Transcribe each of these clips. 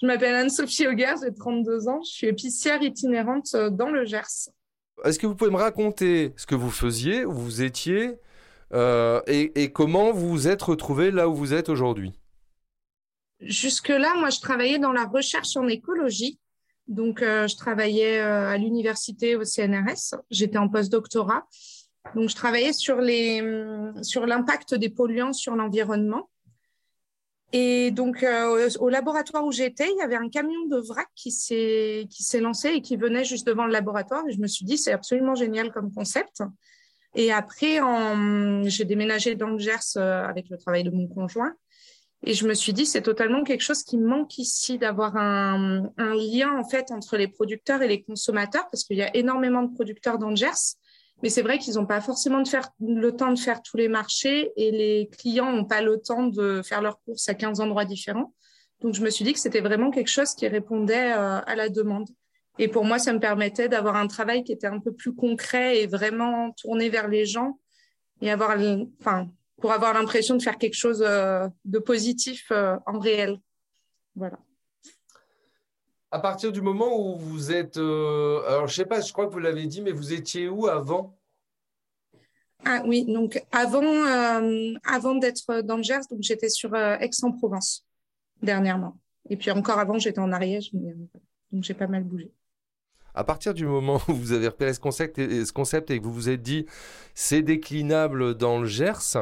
Je m'appelle Anne-Sophie Auger, j'ai 32 ans, je suis épicière itinérante euh, dans le Gers. Est-ce que vous pouvez me raconter ce que vous faisiez, où vous étiez, euh, et, comment vous vous êtes retrouvé là où vous êtes aujourd'hui? Jusque-là, moi, je travaillais dans la recherche en écologie. Donc, euh, je travaillais à l'université au CNRS. J'étais en post-doctorat. Donc, je travaillais sur hum, sur l'impact des polluants sur l'environnement. Et donc, euh, au laboratoire où j'étais, il y avait un camion de vrac qui s'est lancé et qui venait juste devant le laboratoire. Et je me suis dit, c'est absolument génial comme concept. Et après, j'ai déménagé dans le Gers euh, avec le travail de mon conjoint. Et je me suis dit, c'est totalement quelque chose qui manque ici, d'avoir un, un, lien en fait entre les producteurs et les consommateurs, parce qu'il y a énormément de producteurs dans le Gers. Mais c'est vrai qu'ils n'ont pas forcément de faire, le temps de faire tous les marchés et les clients n'ont pas le temps de faire leurs courses à 15 endroits différents. Donc, je me suis dit que c'était vraiment quelque chose qui répondait euh, à la demande. Et pour moi, ça me permettait d'avoir un travail qui était un peu plus concret et vraiment tourné vers les gens et avoir, enfin, pour avoir l'impression de faire quelque chose euh, de positif euh, en réel. Voilà à partir du moment où vous êtes. Euh, alors, je ne sais pas, je crois que vous l'avez dit, mais vous étiez où avant? Ah oui, donc avant, euh, avant d'être dans le Gers, donc j'étais sur euh, Aix-en-Provence dernièrement. Et puis encore avant, j'étais en Ariège, donc j'ai pas mal bougé. À partir du moment où vous avez repéré ce concept et, ce concept et que vous vous êtes dit c'est déclinable dans le Gers,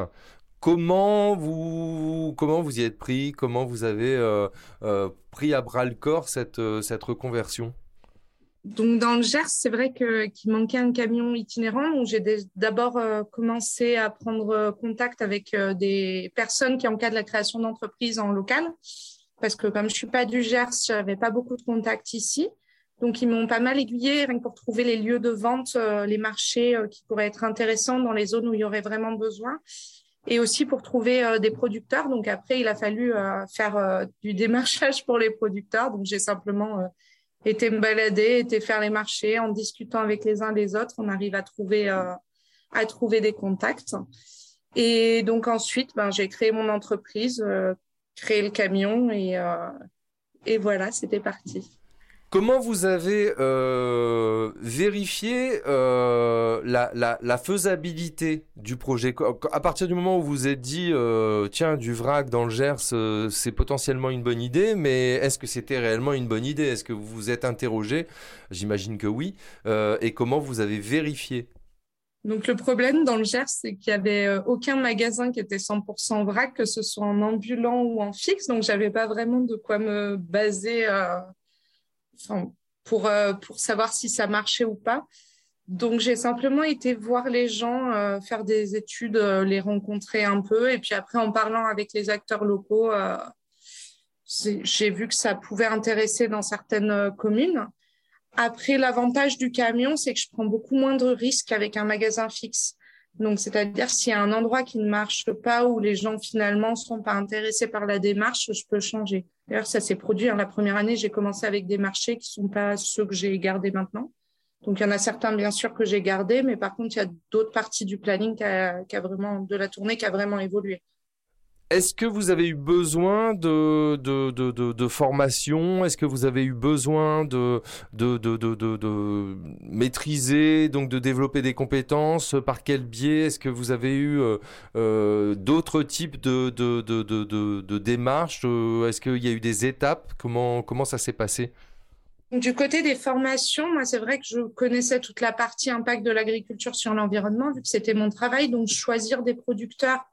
Comment vous, comment vous y êtes pris? Comment vous avez euh, euh, pris à bras le corps cette, euh, cette reconversion? Donc dans le Gers, c'est vrai que qu'il manquait un camion itinérant. Donc j'ai d'abord commencé à prendre contact avec des personnes qui encadrent la création d'entreprises en local, parce que comme je suis pas du Gers, j'avais pas beaucoup de contacts ici. Donc ils m'ont pas mal aiguillé pour trouver les lieux de vente, les marchés qui pourraient être intéressants dans les zones où il y aurait vraiment besoin et aussi pour trouver euh, des producteurs. Donc après, il a fallu euh, faire euh, du démarchage pour les producteurs. Donc j'ai simplement été me balader, été faire les marchés en discutant avec les uns les autres. On arrive à trouver à trouver des contacts. Et donc ensuite, ben, j'ai créé mon entreprise, créé le camion et, et voilà, c'était parti. Comment vous avez euh, vérifié euh, la, faisabilité du projet? À partir du moment où vous vous êtes dit, euh, tiens, du vrac dans le Gers, c'est potentiellement une bonne idée, mais est-ce que c'était réellement une bonne idée? Est-ce que vous vous êtes interrogé? J'imagine que oui. et comment vous avez vérifié? Donc le problème dans le Gers, c'est qu'il y avait aucun magasin qui était 100% vrac, que ce soit en ambulant ou en fixe. Donc j'avais pas vraiment de quoi me baser pour, euh, pour savoir si ça marchait ou pas. Donc, j'ai simplement été voir les gens, euh, faire des études, euh, les rencontrer un peu. Et puis après, en parlant avec les acteurs locaux, j'ai vu que ça pouvait intéresser dans certaines communes. Après, l'avantage du camion, c'est que je prends beaucoup moins de risques avec un magasin fixe. Donc, c'est-à-dire s'il y a un endroit qui ne marche pas ou les gens finalement sont pas intéressés par la démarche, je peux changer. D'ailleurs, ça s'est produit. Hein. La première année, j'ai commencé avec des marchés qui sont pas ceux que j'ai gardés maintenant. Donc, il y en a certains, bien sûr, que j'ai gardés, mais par contre, il y a d'autres parties du planning qui a, vraiment, de la tournée qui a vraiment évolué. Est-ce que vous avez eu besoin de, formation Est-ce que vous avez eu besoin de, maîtriser, donc de développer des compétences Par quel biais Est-ce que vous avez eu euh, euh, d'autres types de démarches Est-ce qu'il y a eu des étapes comment, comment ça s'est passé du côté des formations, moi, c'est vrai que je connaissais toute la partie impact de l'agriculture sur l'environnement, vu que c'était mon travail. Donc, choisir des producteurs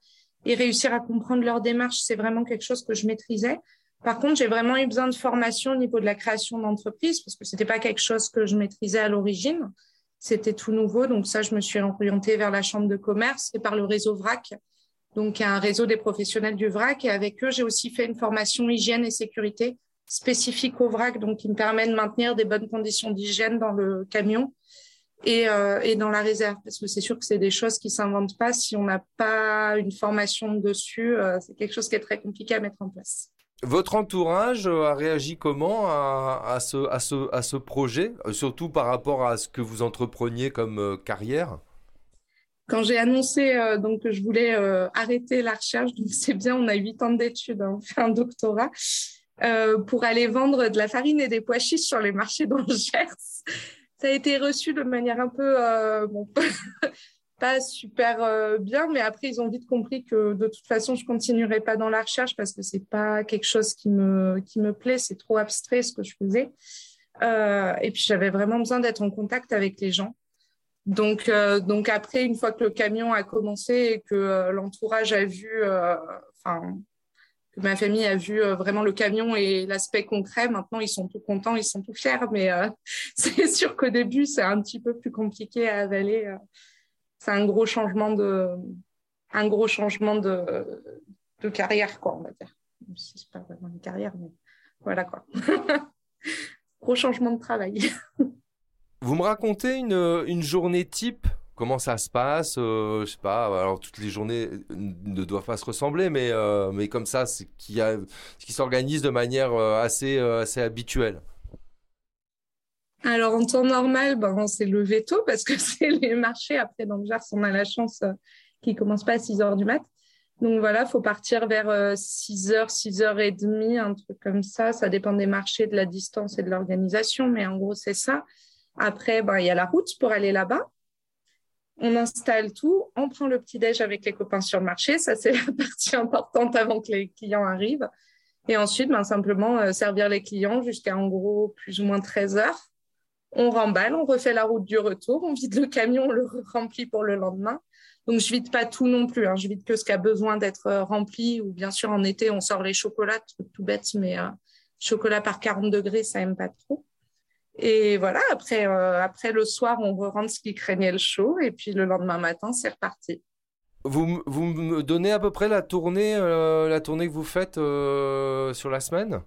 et réussir à comprendre leur démarche, c'est vraiment quelque chose que je maîtrisais. Par contre, j'ai vraiment eu besoin de formation au niveau de la création d'entreprise parce que c'était pas quelque chose que je maîtrisais à l'origine. C'était tout nouveau. Donc ça, je me suis orientée vers la chambre de commerce et par le réseau VRAC. Donc, un réseau des professionnels du VRAC. Et avec eux, j'ai aussi fait une formation hygiène et sécurité spécifiques au vrac, donc qui me permet de maintenir des bonnes conditions d'hygiène dans le camion et, euh, et dans la réserve, parce que c'est sûr que c'est des choses qui s'inventent pas si on n'a pas une formation dessus. Euh, c'est quelque chose qui est très compliqué à mettre en place. Votre entourage a réagi comment à, à, ce, à, ce, à ce projet, surtout par rapport à ce que vous entrepreniez comme carrière? Quand j'ai annoncé euh, donc que je voulais euh, arrêter la recherche, donc c'est bien, on a huit ans d'études, hein, on fait un doctorat euh, pour aller vendre de la farine et des pois chiches sur les marchés d'Angers. Été reçu de manière un peu bon, pas super bien, mais après ils ont vite compris que de toute façon je continuerai pas dans la recherche parce que c'est pas quelque chose qui me qui me plaît, c'est trop abstrait ce que je faisais. et puis j'avais vraiment besoin d'être en contact avec les gens. Donc, euh, donc après, une fois que le camion a commencé et que euh, l'entourage a vu, euh, enfin, ma famille a vu vraiment le camion et l'aspect concret, maintenant ils sont tout contents, ils sont tout fiers. Mais c'est sûr qu'au début, c'est un petit peu plus compliqué à avaler. c'est un gros changement de, un gros changement de, carrière, quoi, on va dire. C'est pas vraiment une carrière, mais voilà quoi. gros changement de travail. Vous me racontez une journée type Comment ça se passe euh, Je sais pas. Alors toutes les journées ne doivent pas se ressembler, mais euh, mais comme ça, c'est qui a qui s'organise de manière euh, assez assez habituelle. Alors en temps normal, ben, c'est le veto parce que c'est les marchés. Après, dans le Gers, on a la chance qu'ils ne commencent pas à 6 heures du mat. Donc voilà, faut partir vers 6 heures, 6 heures et demie, un truc comme ça. Ça dépend des marchés, de la distance et de l'organisation, mais en gros, c'est ça. Après, ben, il y a la route pour aller là-bas. On installe tout, on prend le petit-déj avec les copains sur le marché. Ça, c'est la partie importante avant que les clients arrivent. Et ensuite, ben, simplement euh, servir les clients jusqu'à en gros plus ou moins 13 heures. On remballe, on refait la route du retour, on vide le camion, on le remplit pour le lendemain. Donc, je vide pas tout non plus. Hein. Je vide que ce qui a besoin d'être euh, rempli. Ou bien sûr, en été, on sort les chocolats, tout bête, mais euh, chocolat par 40 degrés, ça aime pas trop. Et voilà, après, euh, après le soir, on rentre ce qui craignait le chaud. Et puis le lendemain matin, c'est reparti. Vous, vous me donnez à peu près la tournée, euh, la tournée que vous faites euh, sur la semaine?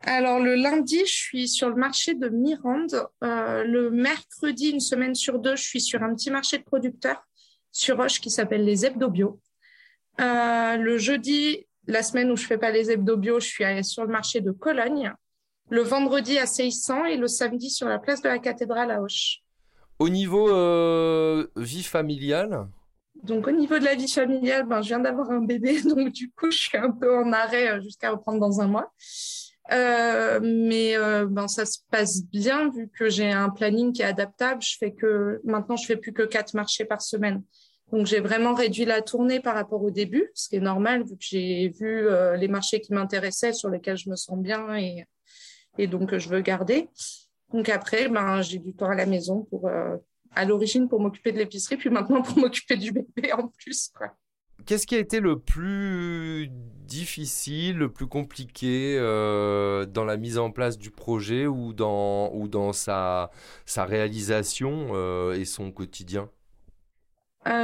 Alors le lundi, je suis sur le marché de Mirande. le mercredi, une semaine sur deux, je suis sur un petit marché de producteurs sur Roche qui s'appelle les Hebdo le jeudi, la semaine où je fais pas les Hebdo je suis sur le marché de Cologne le vendredi à 600 et le samedi sur la place de la cathédrale à Auch. Au niveau euh, vie familiale? Donc au niveau de la vie familiale, ben, je viens d'avoir un bébé, donc du coup je suis un peu en arrêt euh, jusqu'à reprendre dans un mois. Euh, mais ben, ça se passe bien vu que j'ai un planning qui est adaptable. Je fais que maintenant je fais plus que quatre marchés par semaine. Donc j'ai vraiment réduit la tournée par rapport au début, ce qui est normal vu que j'ai vu les marchés qui m'intéressaient, sur lesquels je me sens bien et et donc je veux garder. Donc après, ben, j'ai du temps à la maison pour, euh, à l'origine pour m'occuper de l'épicerie, puis maintenant pour m'occuper du bébé en plus. Qu'est-ce qui a été le plus difficile, le plus compliqué euh, dans la mise en place du projet ou dans, ou dans sa, sa réalisation euh, et son quotidien?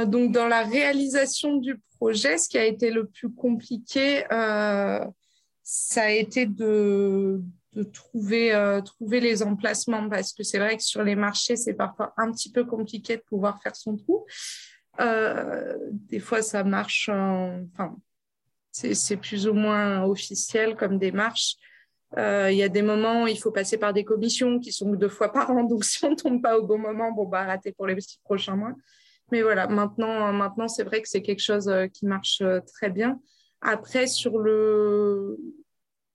Donc dans la réalisation du projet, ce qui a été le plus compliqué, ça a été de, de trouver, euh, trouver les emplacements parce que c'est vrai que sur les marchés, c'est parfois un petit peu compliqué de pouvoir faire son trou. Euh, des fois, ça marche, enfin, c'est plus ou moins officiel comme démarche. Euh, il y a des moments où il faut passer par des commissions qui sont deux fois par an, donc si on ne tombe pas au bon moment, bon, bah, rater pour les six prochains mois. Mais voilà, maintenant, maintenant c'est vrai que c'est quelque chose qui marche très bien. Après, sur le,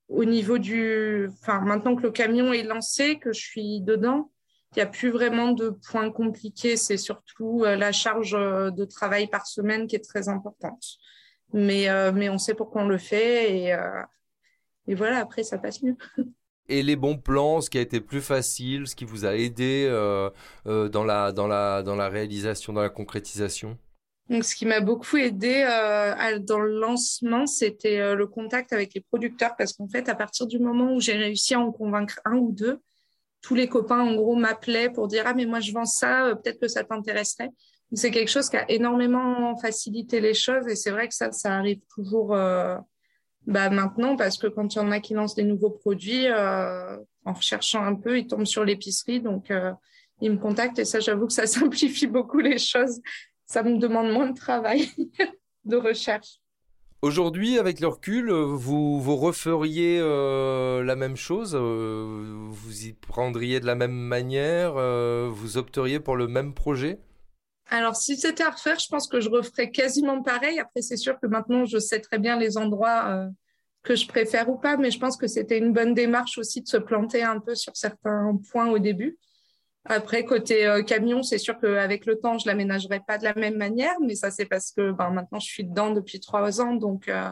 au niveau du. Enfin, maintenant que le camion est lancé, que je suis dedans, il n'y a plus vraiment de points compliqués. C'est surtout euh, la charge euh, de travail par semaine qui est très importante. Mais, euh, mais on sait pourquoi on le fait et, et voilà, après, ça passe mieux. et les bons plans, ce qui a été plus facile, ce qui vous a aidé dans, la, dans, la, dans la réalisation, dans la concrétisation? Donc, ce qui m'a beaucoup aidé euh, dans le lancement, c'était euh, le contact avec les producteurs, parce qu'en fait, à partir du moment où j'ai réussi à en convaincre un ou deux, tous les copains, en gros, m'appelaient pour dire ah mais moi je vends ça, euh, peut-être que ça t'intéresserait. C'est quelque chose qui a énormément facilité les choses, et c'est vrai que ça, ça arrive toujours, bah maintenant, parce que quand il y en a qui lancent des nouveaux produits, euh, en recherchant un peu, ils tombent sur l'épicerie. Donc, euh, ils me contactent et ça, j'avoue que ça simplifie beaucoup les choses. Ça me demande moins de travail de recherche. Aujourd'hui, avec le recul, vous, vous referiez euh, la même chose Vous y prendriez de la même manière Vous opteriez pour le même projet? Alors, si c'était à refaire, je pense que je referais quasiment pareil. Après, c'est sûr que maintenant, je sais très bien les endroits euh, que je préfère ou pas, mais je pense que c'était une bonne démarche aussi de se planter un peu sur certains points au début. Après, côté euh, camion, c'est sûr qu'avec le temps, je l'aménagerai pas de la même manière, mais ça, c'est parce que ben, maintenant, je suis dedans depuis trois ans, donc, euh,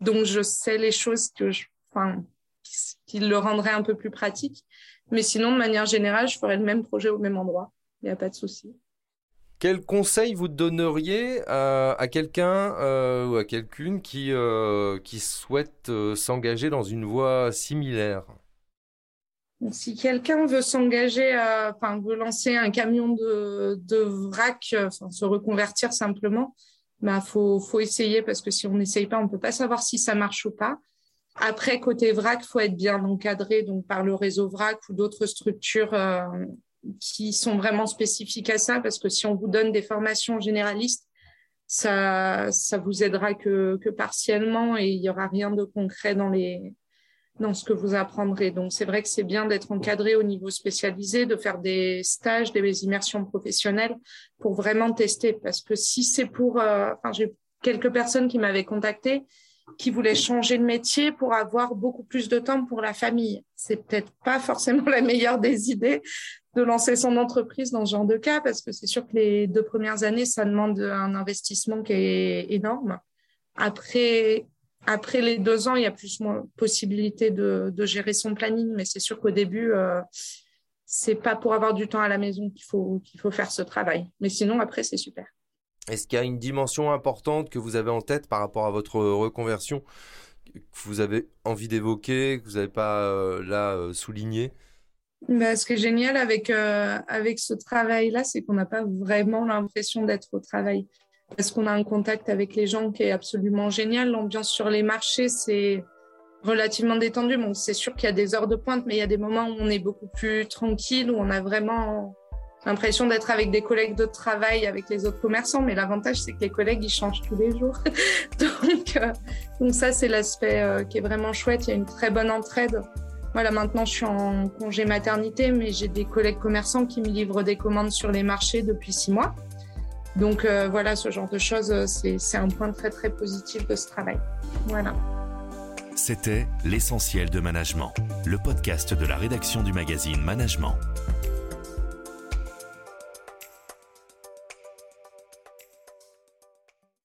donc je sais les choses que je, qui le rendraient un peu plus pratique. Mais sinon, de manière générale, je ferais le même projet au même endroit. Il n'y a pas de souci. Quel conseil vous donneriez à, quelqu'un euh, ou à quelqu'une qui, qui souhaite s'engager dans une voie similaire? Si quelqu'un veut s'engager, enfin veut lancer un camion de, de vrac, se reconvertir simplement, bah faut, faut essayer parce que si on n'essaye pas, on peut pas savoir si ça marche ou pas. Après, côté vrac, faut être bien encadré donc par le réseau vrac ou d'autres structures qui sont vraiment spécifiques à ça, parce que si on vous donne des formations généralistes, ça, ça vous aidera que, que partiellement et il n'y aura rien de concret dans, les, dans ce que vous apprendrez. Donc, c'est vrai que c'est bien d'être encadré au niveau spécialisé, de faire des stages, des immersions professionnelles pour vraiment tester. Parce que si c'est pour, euh, enfin, j'ai quelques personnes qui m'avaient contacté qui voulaient changer de métier pour avoir beaucoup plus de temps pour la famille. C'est peut-être pas forcément la meilleure des idées de lancer son entreprise dans ce genre de cas parce que c'est sûr que les deux premières années, ça demande un investissement qui est énorme. Après, après les deux ans, il y a plus moins possibilité de, de gérer son planning, mais c'est sûr qu'au début, euh, c'est pas pour avoir du temps à la maison qu'il faut qu'il faut faire ce travail. Mais sinon, après, c'est super. Est-ce qu'il y a une dimension importante que vous avez en tête par rapport à votre reconversion que vous avez envie d'évoquer, que vous n'avez pas euh, là euh, souligné? Bah, ce qui est génial avec, euh, avec ce travail-là, c'est qu'on n'a pas vraiment l'impression d'être au travail parce qu'on a un contact avec les gens qui est absolument génial. L'ambiance sur les marchés, c'est relativement détendu. Bon, c'est sûr qu'il y a des heures de pointe, mais il y a des moments où on est beaucoup plus tranquille, où on a vraiment l'impression d'être avec des collègues de travail, avec les autres commerçants. Mais l'avantage, c'est que les collègues, ils changent tous les jours. donc, euh, donc ça, c'est l'aspect euh, qui est vraiment chouette. Il y a une très bonne entraide. Voilà, maintenant je suis en congé maternité, mais j'ai des collègues commerçants qui me livrent des commandes sur les marchés depuis six mois. Donc euh, voilà, ce genre de choses, euh, c'est un point très très positif de ce travail. Voilà. C'était L'essentiel de management, le podcast de la rédaction du magazine Management.